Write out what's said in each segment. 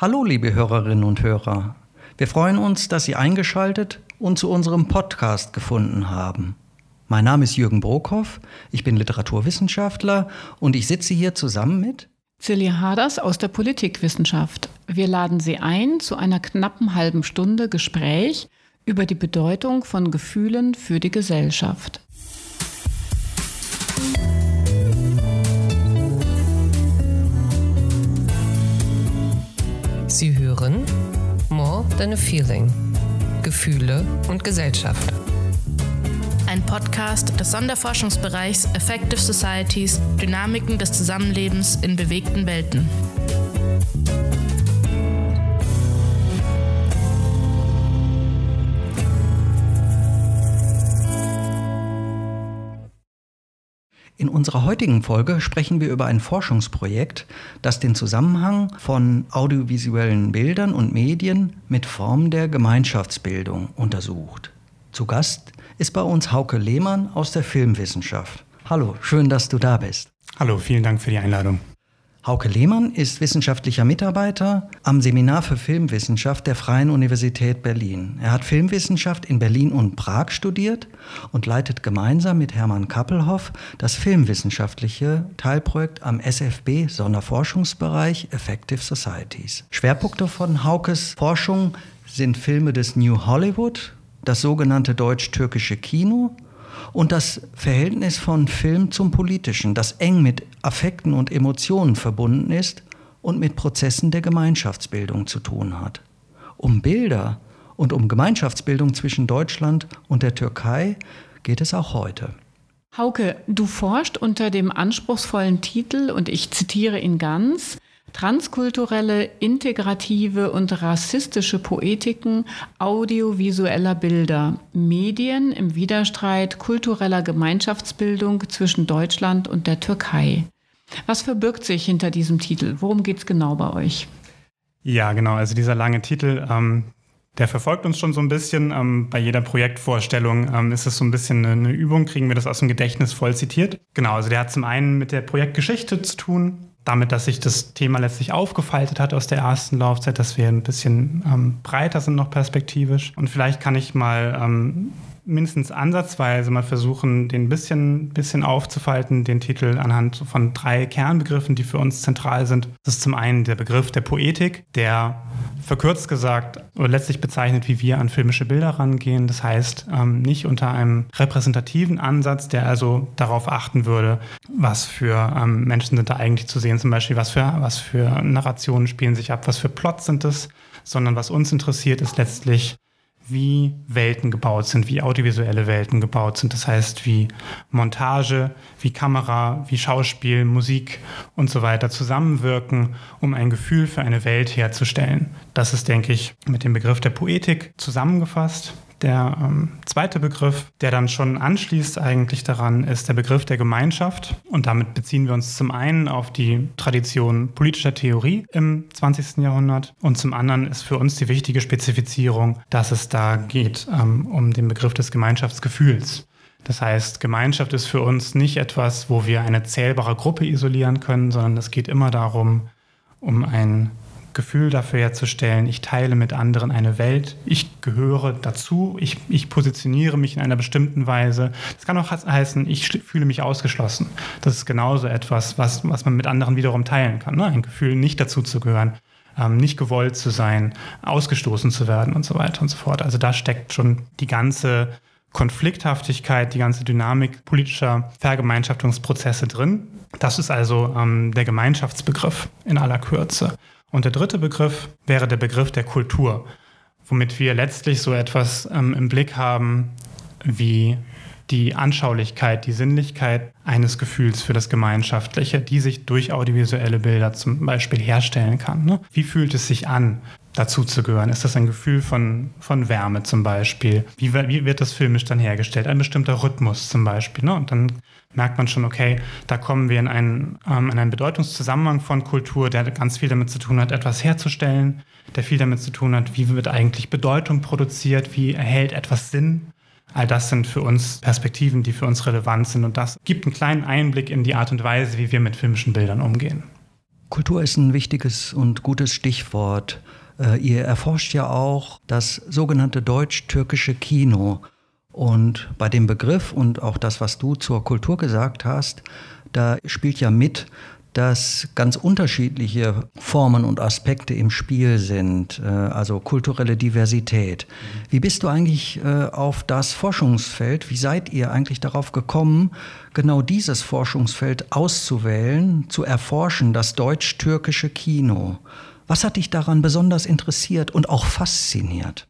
Hallo, liebe Hörerinnen und Hörer. Wir freuen uns, dass Sie eingeschaltet und zu unserem Podcast gefunden haben. Mein Name ist Jürgen Brockhoff, ich bin Literaturwissenschaftler und ich sitze hier zusammen mit Celia Haders aus der Politikwissenschaft. Wir laden Sie ein zu einer knappen halben Stunde Gespräch über die Bedeutung von Gefühlen für die Gesellschaft. Sie hören More Than a Feeling. Gefühle und Gesellschaft. Ein Podcast des Sonderforschungsbereichs Effective Societies Dynamiken des Zusammenlebens in bewegten Welten. In unserer heutigen Folge sprechen wir über ein Forschungsprojekt, das den Zusammenhang von audiovisuellen Bildern und Medien mit Formen der Gemeinschaftsbildung untersucht. Zu Gast ist bei uns Hauke Lehmann aus der Filmwissenschaft. Hallo, schön, dass du da bist. Hallo, vielen Dank für die Einladung. Hauke Lehmann ist wissenschaftlicher Mitarbeiter am Seminar für Filmwissenschaft der Freien Universität Berlin. Er hat Filmwissenschaft in Berlin und Prag studiert und leitet gemeinsam mit Hermann Kappelhoff das filmwissenschaftliche Teilprojekt am SFB Sonderforschungsbereich Effective Societies. Schwerpunkte von Haukes Forschung sind Filme des New Hollywood, das sogenannte deutsch-türkische Kino und das Verhältnis von Film zum Politischen, das eng mit Affekten und Emotionen verbunden ist und mit Prozessen der Gemeinschaftsbildung zu tun hat. Um Bilder und um Gemeinschaftsbildung zwischen Deutschland und der Türkei geht es auch heute. Hauke, du forscht unter dem anspruchsvollen Titel, und ich zitiere ihn ganz, Transkulturelle, integrative und rassistische Poetiken audiovisueller Bilder, Medien im Widerstreit kultureller Gemeinschaftsbildung zwischen Deutschland und der Türkei. Was verbirgt sich hinter diesem Titel? Worum geht es genau bei euch? Ja, genau. Also dieser lange Titel, ähm, der verfolgt uns schon so ein bisschen. Ähm, bei jeder Projektvorstellung ähm, ist es so ein bisschen eine Übung, kriegen wir das aus dem Gedächtnis voll zitiert. Genau, also der hat zum einen mit der Projektgeschichte zu tun, damit, dass sich das Thema letztlich aufgefaltet hat aus der ersten Laufzeit, dass wir ein bisschen ähm, breiter sind noch perspektivisch. Und vielleicht kann ich mal ähm, mindestens ansatzweise mal versuchen, den ein bisschen, bisschen aufzufalten, den Titel anhand von drei Kernbegriffen, die für uns zentral sind. Das ist zum einen der Begriff der Poetik, der verkürzt gesagt oder letztlich bezeichnet, wie wir an filmische Bilder rangehen. Das heißt, ähm, nicht unter einem repräsentativen Ansatz, der also darauf achten würde, was für ähm, Menschen sind da eigentlich zu sehen, zum Beispiel, was für, was für Narrationen spielen sich ab, was für Plots sind es, sondern was uns interessiert, ist letztlich, wie Welten gebaut sind, wie audiovisuelle Welten gebaut sind. Das heißt, wie Montage, wie Kamera, wie Schauspiel, Musik und so weiter zusammenwirken, um ein Gefühl für eine Welt herzustellen. Das ist, denke ich, mit dem Begriff der Poetik zusammengefasst. Der ähm, zweite Begriff, der dann schon anschließt eigentlich daran, ist der Begriff der Gemeinschaft. Und damit beziehen wir uns zum einen auf die Tradition politischer Theorie im 20. Jahrhundert und zum anderen ist für uns die wichtige Spezifizierung, dass es da geht ähm, um den Begriff des Gemeinschaftsgefühls. Das heißt, Gemeinschaft ist für uns nicht etwas, wo wir eine zählbare Gruppe isolieren können, sondern es geht immer darum, um ein Gefühl dafür herzustellen, ich teile mit anderen eine Welt, ich gehöre dazu, ich, ich positioniere mich in einer bestimmten Weise. Das kann auch heißen, ich fühle mich ausgeschlossen. Das ist genauso etwas, was, was man mit anderen wiederum teilen kann. Ne? Ein Gefühl, nicht dazu zu gehören, ähm, nicht gewollt zu sein, ausgestoßen zu werden und so weiter und so fort. Also da steckt schon die ganze Konflikthaftigkeit, die ganze Dynamik politischer Vergemeinschaftungsprozesse drin. Das ist also ähm, der Gemeinschaftsbegriff in aller Kürze. Und der dritte Begriff wäre der Begriff der Kultur, womit wir letztlich so etwas ähm, im Blick haben wie die Anschaulichkeit, die Sinnlichkeit eines Gefühls für das Gemeinschaftliche, die sich durch audiovisuelle Bilder zum Beispiel herstellen kann. Ne? Wie fühlt es sich an, dazu zu gehören? Ist das ein Gefühl von, von Wärme zum Beispiel? Wie, wie wird das filmisch dann hergestellt? Ein bestimmter Rhythmus zum Beispiel. Ne? Und dann merkt man schon, okay, da kommen wir in einen, ähm, in einen Bedeutungszusammenhang von Kultur, der ganz viel damit zu tun hat, etwas herzustellen, der viel damit zu tun hat, wie wird eigentlich Bedeutung produziert, wie erhält etwas Sinn. All das sind für uns Perspektiven, die für uns relevant sind und das gibt einen kleinen Einblick in die Art und Weise, wie wir mit filmischen Bildern umgehen. Kultur ist ein wichtiges und gutes Stichwort. Äh, ihr erforscht ja auch das sogenannte deutsch-türkische Kino. Und bei dem Begriff und auch das, was du zur Kultur gesagt hast, da spielt ja mit, dass ganz unterschiedliche Formen und Aspekte im Spiel sind, äh, also kulturelle Diversität. Wie bist du eigentlich äh, auf das Forschungsfeld, wie seid ihr eigentlich darauf gekommen, genau dieses Forschungsfeld auszuwählen, zu erforschen, das deutsch-türkische Kino? Was hat dich daran besonders interessiert und auch fasziniert?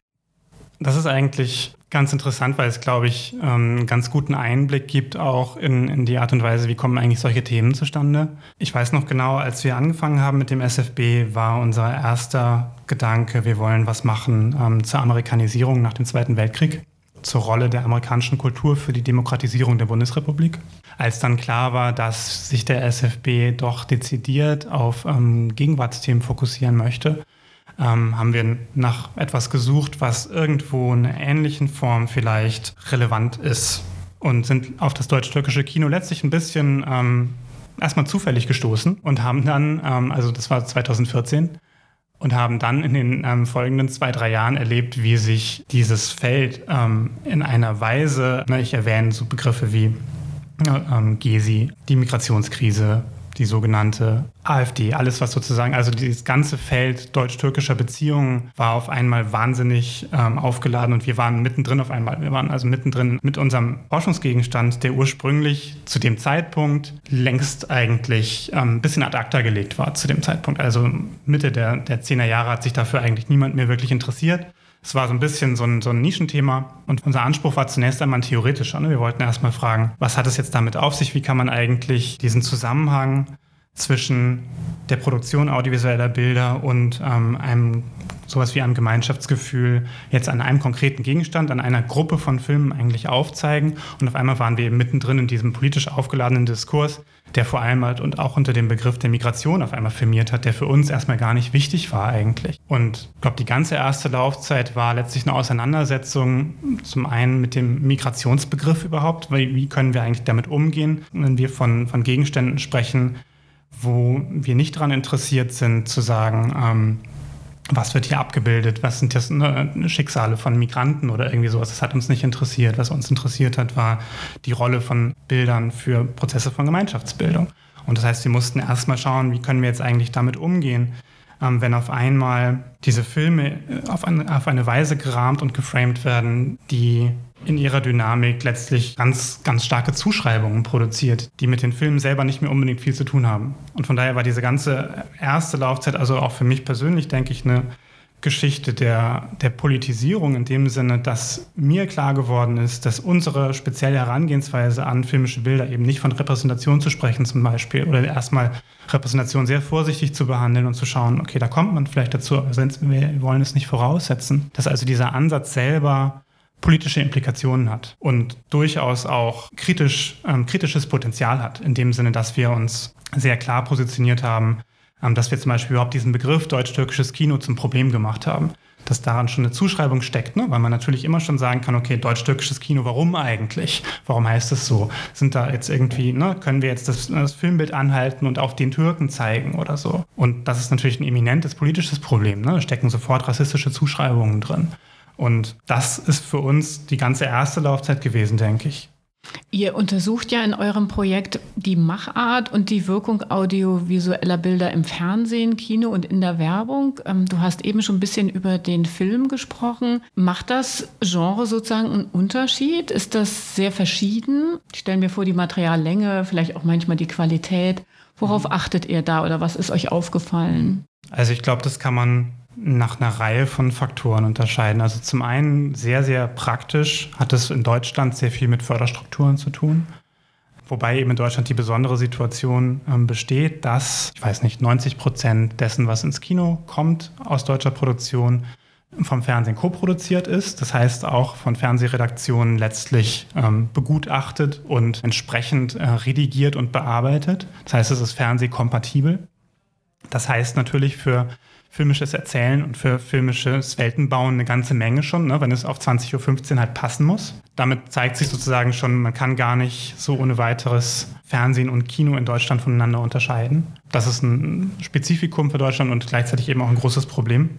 Das ist eigentlich ganz interessant, weil es, glaube ich, ähm, einen ganz guten Einblick gibt auch in, in die Art und Weise, wie kommen eigentlich solche Themen zustande. Ich weiß noch genau, als wir angefangen haben mit dem SFB, war unser erster Gedanke, wir wollen was machen ähm, zur Amerikanisierung nach dem Zweiten Weltkrieg, zur Rolle der amerikanischen Kultur für die Demokratisierung der Bundesrepublik. Als dann klar war, dass sich der SFB doch dezidiert auf ähm, Gegenwartsthemen fokussieren möchte, ähm, haben wir nach etwas gesucht, was irgendwo in einer ähnlichen Form vielleicht relevant ist und sind auf das deutsch-türkische Kino letztlich ein bisschen ähm, erstmal zufällig gestoßen und haben dann, ähm, also das war 2014, und haben dann in den ähm, folgenden zwei, drei Jahren erlebt, wie sich dieses Feld ähm, in einer Weise, ne, ich erwähne so Begriffe wie äh, Gesi, die Migrationskrise, die sogenannte AfD, alles was sozusagen, also dieses ganze Feld deutsch-türkischer Beziehungen war auf einmal wahnsinnig ähm, aufgeladen und wir waren mittendrin auf einmal. Wir waren also mittendrin mit unserem Forschungsgegenstand, der ursprünglich zu dem Zeitpunkt längst eigentlich ähm, ein bisschen ad acta gelegt war zu dem Zeitpunkt. Also Mitte der, der 10er Jahre hat sich dafür eigentlich niemand mehr wirklich interessiert. Es war so ein bisschen so ein, so ein Nischenthema und unser Anspruch war zunächst einmal ein theoretischer. Ne? Wir wollten erstmal fragen, was hat es jetzt damit auf sich? Wie kann man eigentlich diesen Zusammenhang zwischen der Produktion audiovisueller Bilder und ähm, einem sowas wie einem Gemeinschaftsgefühl jetzt an einem konkreten Gegenstand, an einer Gruppe von Filmen eigentlich aufzeigen. Und auf einmal waren wir eben mittendrin in diesem politisch aufgeladenen Diskurs, der vor allem halt und auch unter dem Begriff der Migration auf einmal firmiert hat, der für uns erstmal gar nicht wichtig war eigentlich. Und ich glaube, die ganze erste Laufzeit war letztlich eine Auseinandersetzung zum einen mit dem Migrationsbegriff überhaupt, weil wie können wir eigentlich damit umgehen, wenn wir von, von Gegenständen sprechen, wo wir nicht daran interessiert sind zu sagen, ähm, was wird hier abgebildet, was sind das ne, Schicksale von Migranten oder irgendwie sowas. Das hat uns nicht interessiert. Was uns interessiert hat, war die Rolle von Bildern für Prozesse von Gemeinschaftsbildung. Und das heißt, wir mussten erstmal schauen, wie können wir jetzt eigentlich damit umgehen, ähm, wenn auf einmal diese Filme äh, auf eine, auf eine Weise gerahmt und geframed werden, die in ihrer Dynamik letztlich ganz, ganz starke Zuschreibungen produziert, die mit den Filmen selber nicht mehr unbedingt viel zu tun haben. Und von daher war diese ganze erste Laufzeit, also auch für mich persönlich, denke ich, eine Geschichte der, der Politisierung in dem Sinne, dass mir klar geworden ist, dass unsere spezielle Herangehensweise an filmische Bilder eben nicht von Repräsentation zu sprechen zum Beispiel oder erstmal Repräsentation sehr vorsichtig zu behandeln und zu schauen, okay, da kommt man vielleicht dazu, also wir wollen es nicht voraussetzen, dass also dieser Ansatz selber politische Implikationen hat und durchaus auch kritisch, ähm, kritisches Potenzial hat, in dem Sinne, dass wir uns sehr klar positioniert haben, ähm, dass wir zum Beispiel überhaupt diesen Begriff deutsch-türkisches Kino zum Problem gemacht haben. Dass daran schon eine Zuschreibung steckt, ne? weil man natürlich immer schon sagen kann, okay, deutsch-türkisches Kino, warum eigentlich? Warum heißt es so? Sind da jetzt irgendwie, ne, können wir jetzt das, das Filmbild anhalten und auf den Türken zeigen oder so? Und das ist natürlich ein eminentes politisches Problem. Ne? Da stecken sofort rassistische Zuschreibungen drin. Und das ist für uns die ganze erste Laufzeit gewesen, denke ich. Ihr untersucht ja in eurem Projekt die Machart und die Wirkung audiovisueller Bilder im Fernsehen, Kino und in der Werbung. Ähm, du hast eben schon ein bisschen über den Film gesprochen. Macht das Genre sozusagen einen Unterschied? Ist das sehr verschieden? Ich stelle mir vor, die Materiallänge, vielleicht auch manchmal die Qualität. Worauf achtet ihr da oder was ist euch aufgefallen? Also ich glaube, das kann man nach einer Reihe von Faktoren unterscheiden. Also zum einen sehr, sehr praktisch hat es in Deutschland sehr viel mit Förderstrukturen zu tun. Wobei eben in Deutschland die besondere Situation ähm, besteht, dass, ich weiß nicht, 90 Prozent dessen, was ins Kino kommt aus deutscher Produktion, vom Fernsehen koproduziert ist. Das heißt auch von Fernsehredaktionen letztlich ähm, begutachtet und entsprechend äh, redigiert und bearbeitet. Das heißt, es ist fernsehkompatibel. Das heißt natürlich für filmisches Erzählen und für filmisches Weltenbauen eine ganze Menge schon, ne, wenn es auf 20.15 Uhr halt passen muss. Damit zeigt sich sozusagen schon, man kann gar nicht so ohne weiteres Fernsehen und Kino in Deutschland voneinander unterscheiden. Das ist ein Spezifikum für Deutschland und gleichzeitig eben auch ein großes Problem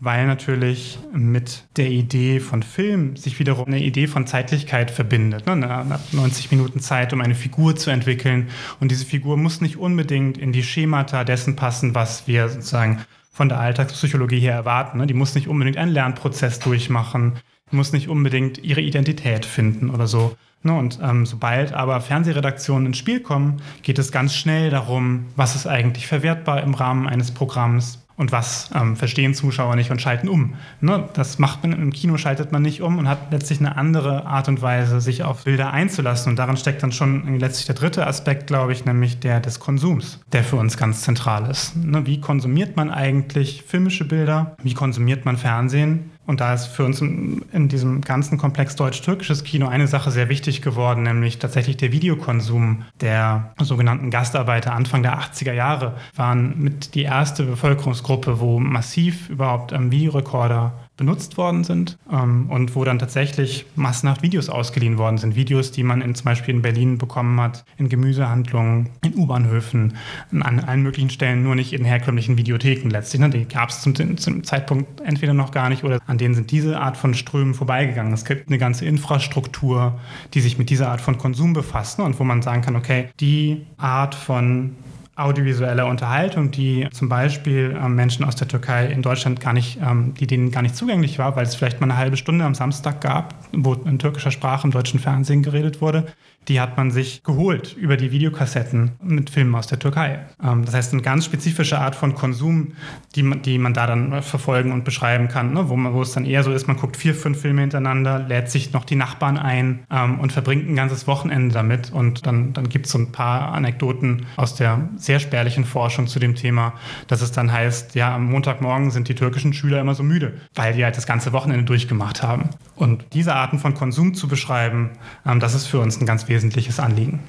weil natürlich mit der Idee von Film sich wiederum eine Idee von Zeitlichkeit verbindet. Ne? 90 Minuten Zeit, um eine Figur zu entwickeln. Und diese Figur muss nicht unbedingt in die Schemata dessen passen, was wir sozusagen von der Alltagspsychologie her erwarten. Ne? Die muss nicht unbedingt einen Lernprozess durchmachen, muss nicht unbedingt ihre Identität finden oder so. Ne? Und ähm, sobald aber Fernsehredaktionen ins Spiel kommen, geht es ganz schnell darum, was ist eigentlich verwertbar im Rahmen eines Programms, und was ähm, verstehen Zuschauer nicht und schalten um. Ne? Das macht man im Kino, schaltet man nicht um und hat letztlich eine andere Art und Weise, sich auf Bilder einzulassen. Und daran steckt dann schon letztlich der dritte Aspekt, glaube ich, nämlich der des Konsums, der für uns ganz zentral ist. Ne? Wie konsumiert man eigentlich filmische Bilder? Wie konsumiert man Fernsehen? Und da ist für uns in diesem ganzen Komplex deutsch-türkisches Kino eine Sache sehr wichtig geworden, nämlich tatsächlich der Videokonsum der sogenannten Gastarbeiter Anfang der 80er Jahre waren mit die erste Bevölkerungsgruppe, wo massiv überhaupt Videorekorder benutzt worden sind ähm, und wo dann tatsächlich massenhaft Videos ausgeliehen worden sind. Videos, die man in, zum Beispiel in Berlin bekommen hat, in Gemüsehandlungen, in U-Bahnhöfen, an allen möglichen Stellen, nur nicht in herkömmlichen Videotheken letztlich. Ne? Die gab es zum, zum, Zeitpunkt entweder noch gar nicht oder an denen sind diese Art von Strömen vorbeigegangen. Es gibt eine ganze Infrastruktur, die sich mit dieser Art von Konsum befasst ne? und wo man sagen kann, okay, die Art von audiovisueller Unterhaltung, die zum Beispiel ähm, Menschen aus der Türkei in Deutschland gar nicht, ähm, die denen gar nicht zugänglich war, weil es vielleicht mal eine halbe Stunde am Samstag gab, wo in türkischer Sprache im deutschen Fernsehen geredet wurde die hat man sich geholt über die Videokassetten mit Filmen aus der Türkei. Ähm, das heißt, eine ganz spezifische Art von Konsum, die man, die man da dann verfolgen und beschreiben kann, ne? wo, man, wo es dann eher so ist, man guckt vier, fünf Filme hintereinander, lädt sich noch die Nachbarn ein ähm, und verbringt ein ganzes Wochenende damit. Und dann, dann gibt es so ein paar Anekdoten aus der sehr spärlichen Forschung zu dem Thema, dass es dann heißt, ja, am Montagmorgen sind die türkischen Schüler immer so müde, weil die halt das ganze Wochenende durchgemacht haben. Und diese Arten von Konsum zu beschreiben, ähm, das ist für uns ein ganz wesentliches Anliegen.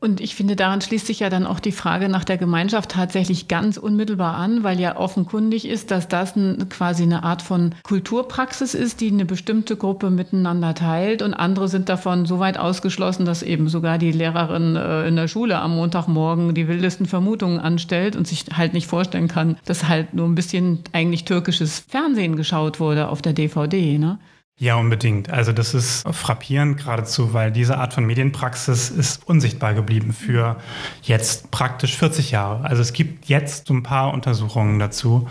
Und ich finde, daran schließt sich ja dann auch die Frage nach der Gemeinschaft tatsächlich ganz unmittelbar an, weil ja offenkundig ist, dass das ein, quasi eine Art von Kulturpraxis ist, die eine bestimmte Gruppe miteinander teilt und andere sind davon so weit ausgeschlossen, dass eben sogar die Lehrerin äh, in der Schule am Montagmorgen die wildesten Vermutungen anstellt und sich halt nicht vorstellen kann, dass halt nur ein bisschen eigentlich türkisches Fernsehen geschaut wurde auf der DVD. Ne? Ja, unbedingt. Also das ist frappierend geradezu, weil diese Art von Medienpraxis ist unsichtbar geblieben für jetzt praktisch 40 Jahre. Also es gibt jetzt ein paar Untersuchungen dazu.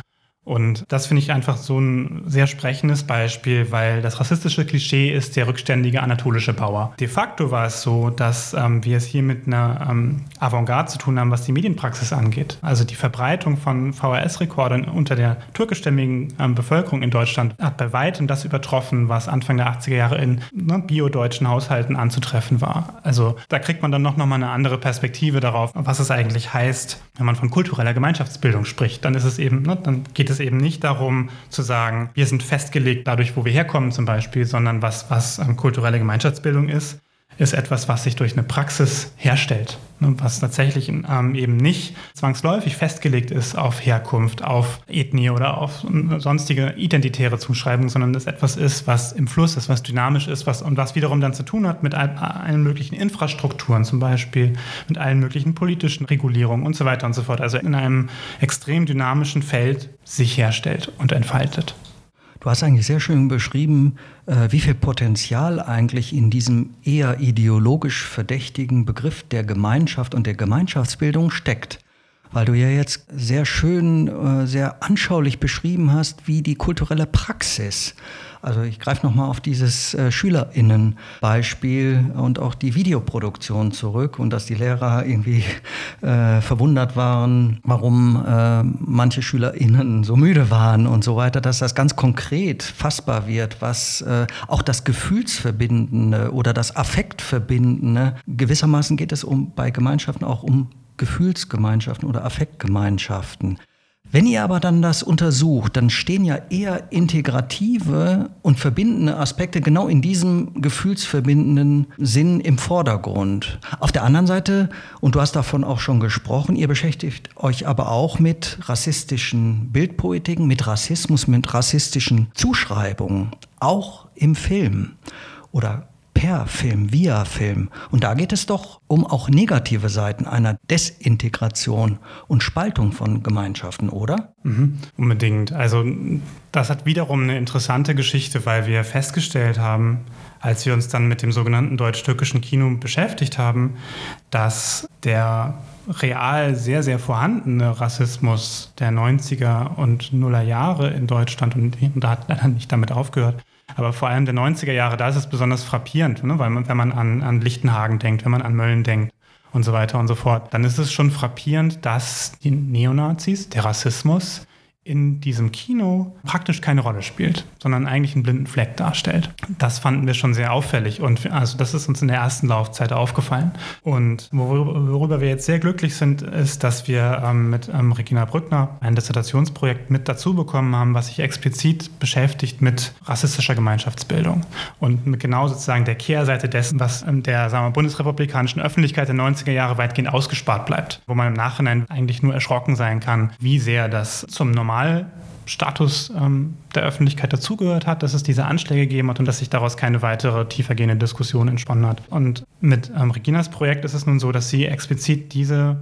Und das finde ich einfach so ein sehr sprechendes Beispiel, weil das rassistische Klischee ist der rückständige anatolische Bauer. De facto war es so, dass ähm, wir es hier mit einer ähm, Avantgarde zu tun haben, was die Medienpraxis angeht. Also die Verbreitung von VHS-Rekordern unter der türkischstämmigen ähm, Bevölkerung in Deutschland hat bei weitem das übertroffen, was Anfang der 80er Jahre in ne, biodeutschen Haushalten anzutreffen war. Also da kriegt man dann noch, noch mal eine andere Perspektive darauf, was es eigentlich heißt, wenn man von kultureller Gemeinschaftsbildung spricht. Dann ist es eben, ne, dann geht es es eben nicht darum zu sagen, wir sind festgelegt dadurch, wo wir herkommen zum Beispiel, sondern was, was ähm, kulturelle Gemeinschaftsbildung ist, ist etwas, was sich durch eine Praxis herstellt, ne, was tatsächlich ähm, eben nicht zwangsläufig festgelegt ist auf Herkunft, auf Ethnie oder auf sonstige identitäre Zuschreibungen, sondern das etwas ist, was im Fluss ist, was dynamisch ist was, und was wiederum dann zu tun hat mit all, allen möglichen Infrastrukturen, zum Beispiel mit allen möglichen politischen Regulierungen und so weiter und so fort. Also in einem extrem dynamischen Feld sich herstellt und entfaltet. Du hast eigentlich sehr schön beschrieben, äh, wie viel Potenzial eigentlich in diesem eher ideologisch verdächtigen Begriff der Gemeinschaft und der Gemeinschaftsbildung steckt. Weil du ja jetzt sehr schön, äh, sehr anschaulich beschrieben hast, wie die kulturelle Praxis also ich greife nochmal auf dieses äh, Schülerinnenbeispiel und auch die Videoproduktion zurück und dass die Lehrer irgendwie äh, verwundert waren, warum äh, manche Schülerinnen so müde waren und so weiter, dass das ganz konkret fassbar wird, was äh, auch das Gefühlsverbindende oder das Affektverbindende, gewissermaßen geht es um bei Gemeinschaften auch um Gefühlsgemeinschaften oder Affektgemeinschaften. Wenn ihr aber dann das untersucht, dann stehen ja eher integrative und verbindende Aspekte genau in diesem gefühlsverbindenden Sinn im Vordergrund. Auf der anderen Seite, und du hast davon auch schon gesprochen, ihr beschäftigt euch aber auch mit rassistischen Bildpoetiken, mit Rassismus, mit rassistischen Zuschreibungen, auch im Film oder per Film, via Film. Und da geht es doch um auch negative Seiten einer Desintegration und Spaltung von Gemeinschaften, oder? Mhm, unbedingt. Also das hat wiederum eine interessante Geschichte, weil wir festgestellt haben, als wir uns dann mit dem sogenannten deutsch-türkischen Kino beschäftigt haben, dass der real sehr, sehr vorhandene Rassismus der 90er und Nuller Jahre in Deutschland, und da hat leider nicht damit aufgehört, aber vor allem der 90er Jahre, da ist es besonders frappierend, ne? weil man, wenn man an, an Lichtenhagen denkt, wenn man an Mölln denkt und so weiter und so fort, dann ist es schon frappierend, dass die Neonazis, der Rassismus, in diesem Kino praktisch keine Rolle spielt, sondern eigentlich einen blinden Fleck darstellt. Das fanden wir schon sehr auffällig und also das ist uns in der ersten Laufzeit aufgefallen. Und worüber wir jetzt sehr glücklich sind, ist, dass wir ähm, mit ähm, Regina Brückner ein Dissertationsprojekt mit dazu bekommen haben, was sich explizit beschäftigt mit rassistischer Gemeinschaftsbildung und mit genau sozusagen der Kehrseite dessen, was in der sagen wir, bundesrepublikanischen Öffentlichkeit der 90er Jahre weitgehend ausgespart bleibt, wo man im Nachhinein eigentlich nur erschrocken sein kann, wie sehr das zum normalen Normalstatus ähm, der Öffentlichkeit dazugehört hat, dass es diese Anschläge gegeben hat und dass sich daraus keine weitere tiefergehende Diskussion entsponnen hat. Und mit ähm, Reginas Projekt ist es nun so, dass sie explizit diese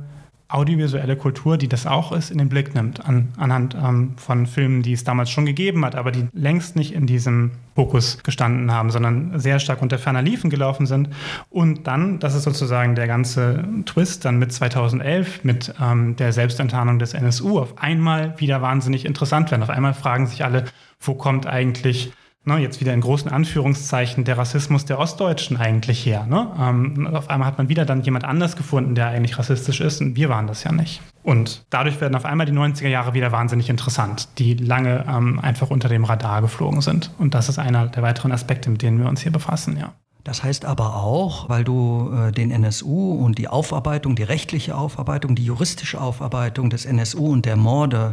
audiovisuelle Kultur, die das auch ist, in den Blick nimmt, an, anhand ähm, von Filmen, die es damals schon gegeben hat, aber die längst nicht in diesem Fokus gestanden haben, sondern sehr stark unter ferner Liefen gelaufen sind. Und dann, das ist sozusagen der ganze Twist, dann mit 2011, mit ähm, der Selbstenttarnung des NSU, auf einmal wieder wahnsinnig interessant werden. Auf einmal fragen sich alle, wo kommt eigentlich ne, jetzt wieder in großen Anführungszeichen, der Rassismus der Ostdeutschen eigentlich her. Ne? Ähm, auf einmal hat man wieder dann jemand anders gefunden, der eigentlich rassistisch ist und wir waren das ja nicht. Und dadurch werden auf einmal die 90er Jahre wieder wahnsinnig interessant, die lange ähm, einfach unter dem Radar geflogen sind. Und das ist einer der weiteren Aspekte, mit denen wir uns hier befassen, ja. Das heißt aber auch, weil du äh, den NSU und die Aufarbeitung, die rechtliche Aufarbeitung, die juristische Aufarbeitung des NSU und der Morde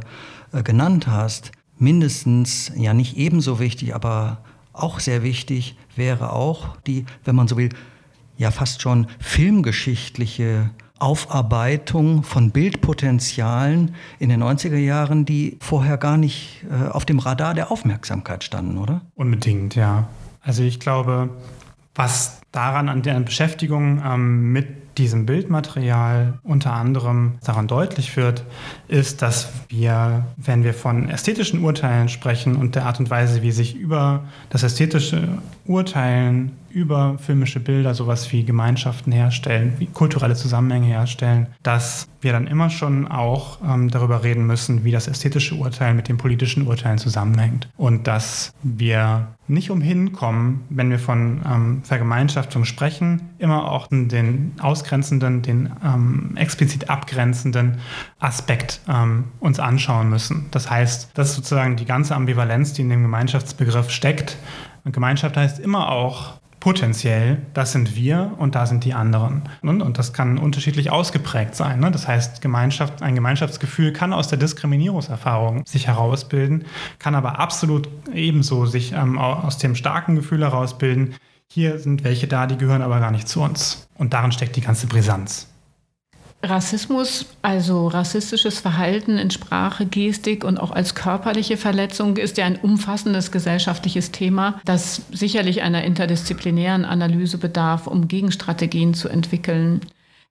äh, genannt hast, mindestens, ja nicht ebenso wichtig, aber auch sehr wichtig wäre auch die, wenn man so will, ja fast schon filmgeschichtliche Aufarbeitung von Bildpotenzialen in den 90er Jahren, die vorher gar nicht äh, auf dem Radar der Aufmerksamkeit standen, oder? Unbedingt, ja. Also ich glaube, was daran an der Beschäftigung ähm, mit diesem Bildmaterial unter anderem daran deutlich wird, ist, dass wir, wenn wir von ästhetischen Urteilen sprechen und der Art und Weise, wie sich über das ästhetische Urteilen über filmische Bilder sowas wie Gemeinschaften herstellen, wie kulturelle Zusammenhänge herstellen, dass wir dann immer schon auch ähm, darüber reden müssen, wie das ästhetische Urteil mit dem politischen Urteilen zusammenhängt. Und dass wir nicht umhin kommen, wenn wir von ähm, Vergemeinschaftung sprechen, immer auch den ausgrenzenden, den ähm, explizit abgrenzenden Aspekt ähm, uns anschauen müssen. Das heißt, das ist sozusagen die ganze Ambivalenz, die in dem Gemeinschaftsbegriff steckt. Und Gemeinschaft heißt immer auch potenziell, das sind wir und da sind die anderen. Und das kann unterschiedlich ausgeprägt sein. Ne? Das heißt, Gemeinschaft, ein Gemeinschaftsgefühl kann aus der Diskriminierungserfahrung sich herausbilden, kann aber absolut ebenso sich ähm, aus dem starken Gefühl herausbilden, hier sind welche da, die gehören aber gar nicht zu uns. Und darin steckt die ganze Brisanz. Rassismus, also rassistisches Verhalten in Sprache, Gestik und auch als körperliche Verletzung ist ja ein umfassendes gesellschaftliches Thema, das sicherlich einer interdisziplinären Analyse bedarf, um Gegenstrategien zu entwickeln.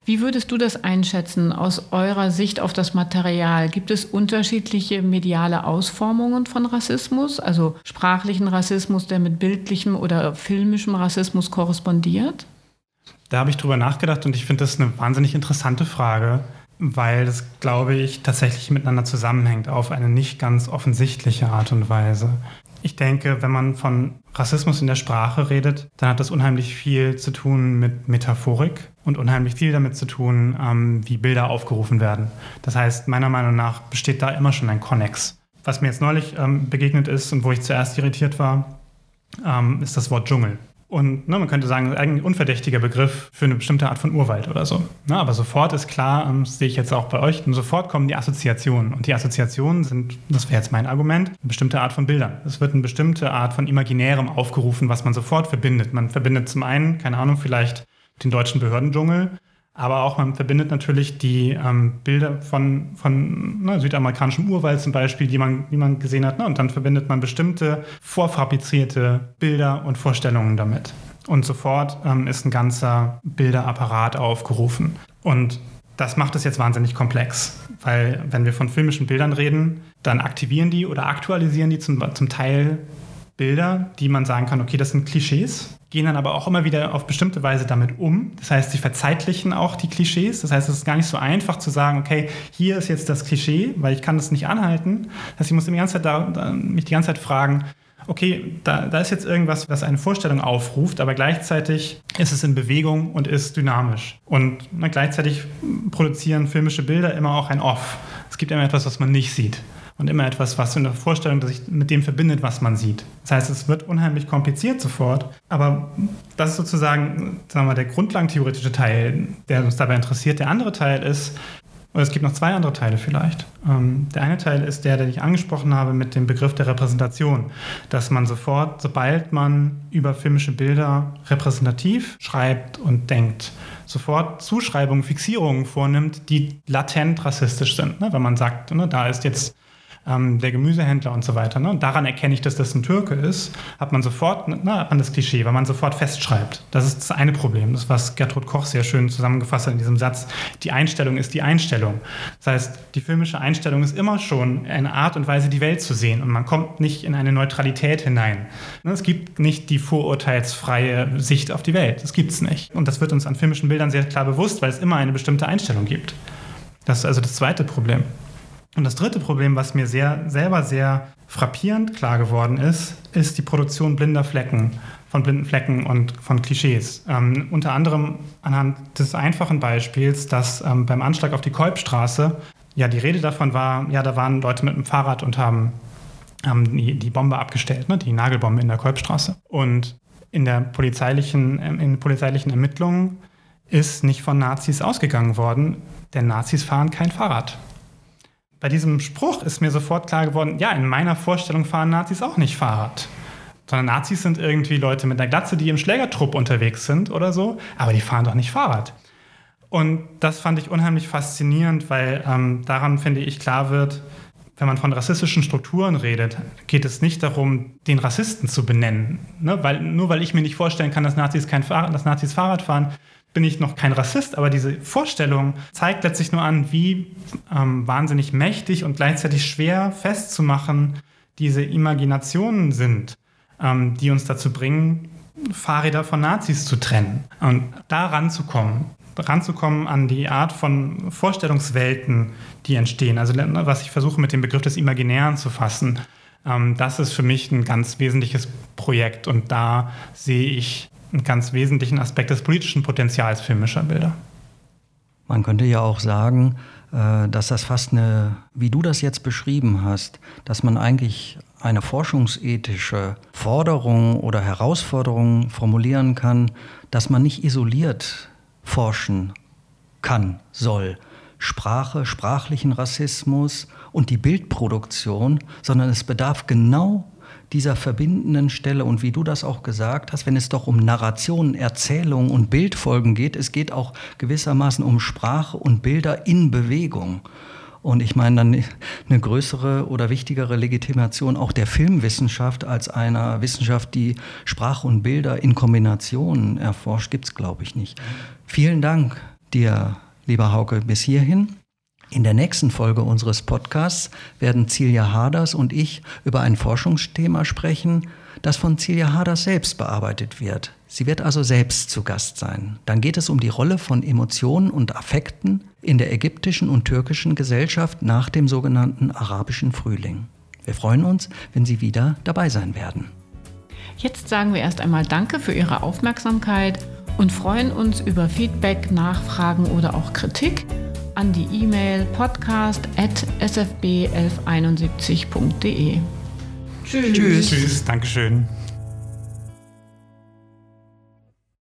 Wie würdest du das einschätzen aus eurer Sicht auf das Material? Gibt es unterschiedliche mediale Ausformungen von Rassismus, also sprachlichen Rassismus, der mit bildlichem oder filmischem Rassismus korrespondiert? Da habe ich drüber nachgedacht und ich finde das eine wahnsinnig interessante Frage, weil das, glaube ich, tatsächlich miteinander zusammenhängt auf eine nicht ganz offensichtliche Art und Weise. Ich denke, wenn man von Rassismus in der Sprache redet, dann hat das unheimlich viel zu tun mit Metaphorik und unheimlich viel damit zu tun, ähm, wie Bilder aufgerufen werden. Das heißt, meiner Meinung nach besteht da immer schon ein Konnex. Was mir jetzt neulich ähm, begegnet ist und wo ich zuerst irritiert war, ähm, ist das Wort Dschungel. Und ne, man könnte sagen, eigentlich ein unverdächtiger Begriff für eine bestimmte Art von Urwald oder so. Ne, aber sofort ist klar, ähm, das sehe ich jetzt auch bei euch, und sofort kommen die Assoziationen. Und die Assoziationen sind, das wäre jetzt mein Argument, eine bestimmte Art von Bildern. Es wird eine bestimmte Art von Imaginärem aufgerufen, was man sofort verbindet. Man verbindet zum einen, keine Ahnung, vielleicht den deutschen Behördendschungel aber auch man verbindet natürlich die ähm, Bilder von, von ne, südamerikanischem Urwald zum Beispiel, die man, die man gesehen hat. Ne? Und dann verbindet man bestimmte vorfabrizierte Bilder und Vorstellungen damit. Und sofort ähm, ist ein ganzer Bilderapparat aufgerufen. Und das macht es jetzt wahnsinnig komplex, weil wenn wir von filmischen Bildern reden, dann aktivieren die oder aktualisieren die zum, zum Teil Bilder, die man sagen kann, okay, das sind Klischees, gehen dann aber auch immer wieder auf bestimmte Weise damit um. Das heißt, sie verzeitlichen auch die Klischees. Das heißt, es ist gar nicht so einfach zu sagen, okay, hier ist jetzt das Klischee, weil ich kann das nicht anhalten. Das heißt, ich muss die ganze Zeit da, mich die ganze Zeit fragen, okay, da, da ist jetzt irgendwas, was eine Vorstellung aufruft, aber gleichzeitig ist es in Bewegung und ist dynamisch. Und na, gleichzeitig produzieren filmische Bilder immer auch ein Off. Es gibt immer etwas, was man nicht sieht und immer etwas, was in der Vorstellung sich mit dem verbindet, was man sieht. Das heißt, es wird unheimlich kompliziert sofort, aber das ist sozusagen sagen wir, der grundlagentheoretische Teil, der uns dabei interessiert. Der andere Teil ist, oder es gibt noch zwei andere Teile vielleicht. Ähm, der eine Teil ist der, den ich angesprochen habe mit dem Begriff der Repräsentation, dass man sofort, sobald man über filmische Bilder repräsentativ schreibt und denkt, sofort Zuschreibungen, Fixierungen vornimmt, die latent rassistisch sind. Ne? Wenn man sagt, ne, da ist jetzt ähm, der Gemüsehändler und so weiter. Ne? Und daran erkenne ich, dass das ein Türke ist, hat man sofort, ne, hat man das Klischee, weil man sofort festschreibt. Das ist das eine Problem, das was Gertrud Koch sehr schön zusammengefasst hat in diesem Satz. Die Einstellung ist die Einstellung. Das heißt, die filmische Einstellung ist immer schon eine Art und Weise, die Welt zu sehen und man kommt nicht in eine Neutralität hinein. Ne, es gibt nicht die vorurteilsfreie Sicht auf die Welt. Das gibt es nicht. Und das wird uns an filmischen Bildern sehr klar bewusst, weil es immer eine bestimmte Einstellung gibt. Das ist also das zweite Problem. Und das dritte Problem, was mir sehr, selber sehr frappierend klar geworden ist, ist die Produktion blinder Flecken, von blinden Flecken und von Klischees. Ähm, unter anderem anhand des einfachen Beispiels, dass ähm, beim Anschlag auf die Kolbstraße ja die Rede davon war, ja, da waren Leute mit dem Fahrrad und haben, haben die, die Bombe abgestellt, ne, die Nagelbombe in der Kolbstraße. Und in der polizeilichen, ähm, in polizeilichen Ermittlungen ist nicht von Nazis ausgegangen worden, denn Nazis fahren kein Fahrrad bei diesem Spruch ist mir sofort klar geworden, ja, in meiner Vorstellung fahren Nazis auch nicht Fahrrad. Sondern Nazis sind irgendwie Leute mit einer Glatze, die im Schlägertrupp unterwegs sind oder so, aber die fahren doch nicht Fahrrad. Und das fand ich unheimlich faszinierend, weil ähm, daran, finde ich, klar wird, wenn man von rassistischen Strukturen redet, geht es nicht darum, den Rassisten zu benennen. Ne? Weil, nur weil ich mir nicht vorstellen kann, dass Nazis, kein Fahrrad, dass Nazis Fahrrad fahren, bin ich noch kein Rassist, aber diese Vorstellung zeigt letztlich nur an, wie ähm, wahnsinnig mächtig und gleichzeitig schwer festzumachen diese Imaginationen sind, ähm, die uns dazu bringen, Fahrräder von Nazis zu trennen und da ranzukommen, ranzukommen an die Art von Vorstellungswelten, die entstehen. Also was ich versuche mit dem Begriff des Imaginären zu fassen. Ähm, das ist für mich ein ganz wesentliches Projekt und da sehe ich einen ganz wesentlichen Aspekt des politischen Potenzials filmischer Bilder. Man könnte ja auch sagen, äh, dass das fast eine, wie du das jetzt beschrieben hast, dass man eigentlich eine forschungsethische Forderung oder Herausforderung formulieren kann, dass man nicht isoliert forschen kann, soll. Sprache, sprachlichen Rassismus und die Bildproduktion, sondern es bedarf genau dieser verbindenden Stelle und wie du das auch gesagt hast, wenn es doch um Narration, Erzählung und Bildfolgen geht, es geht auch gewissermaßen um Sprache und Bilder in Bewegung. Und ich meine dann eine größere oder wichtigere Legitimation auch der Filmwissenschaft als einer Wissenschaft, die Sprache und Bilder in Kombination erforscht, gibt es, glaube ich, nicht. Vielen Dank dir, lieber Hauke, bis hierhin. In der nächsten Folge unseres Podcasts werden Celia Haders und ich über ein Forschungsthema sprechen, das von Celia Haders selbst bearbeitet wird. Sie wird also selbst zu Gast sein. Dann geht es um die Rolle von Emotionen und Affekten in der ägyptischen und türkischen Gesellschaft nach dem sogenannten arabischen Frühling. Wir freuen uns, wenn Sie wieder dabei sein werden. Jetzt sagen wir erst einmal Danke für Ihre Aufmerksamkeit und freuen uns über Feedback, Nachfragen oder auch Kritik an die E-Mail podcast.sfb1171.de. Tschüss. Tschüss. Tschüss. Dankeschön.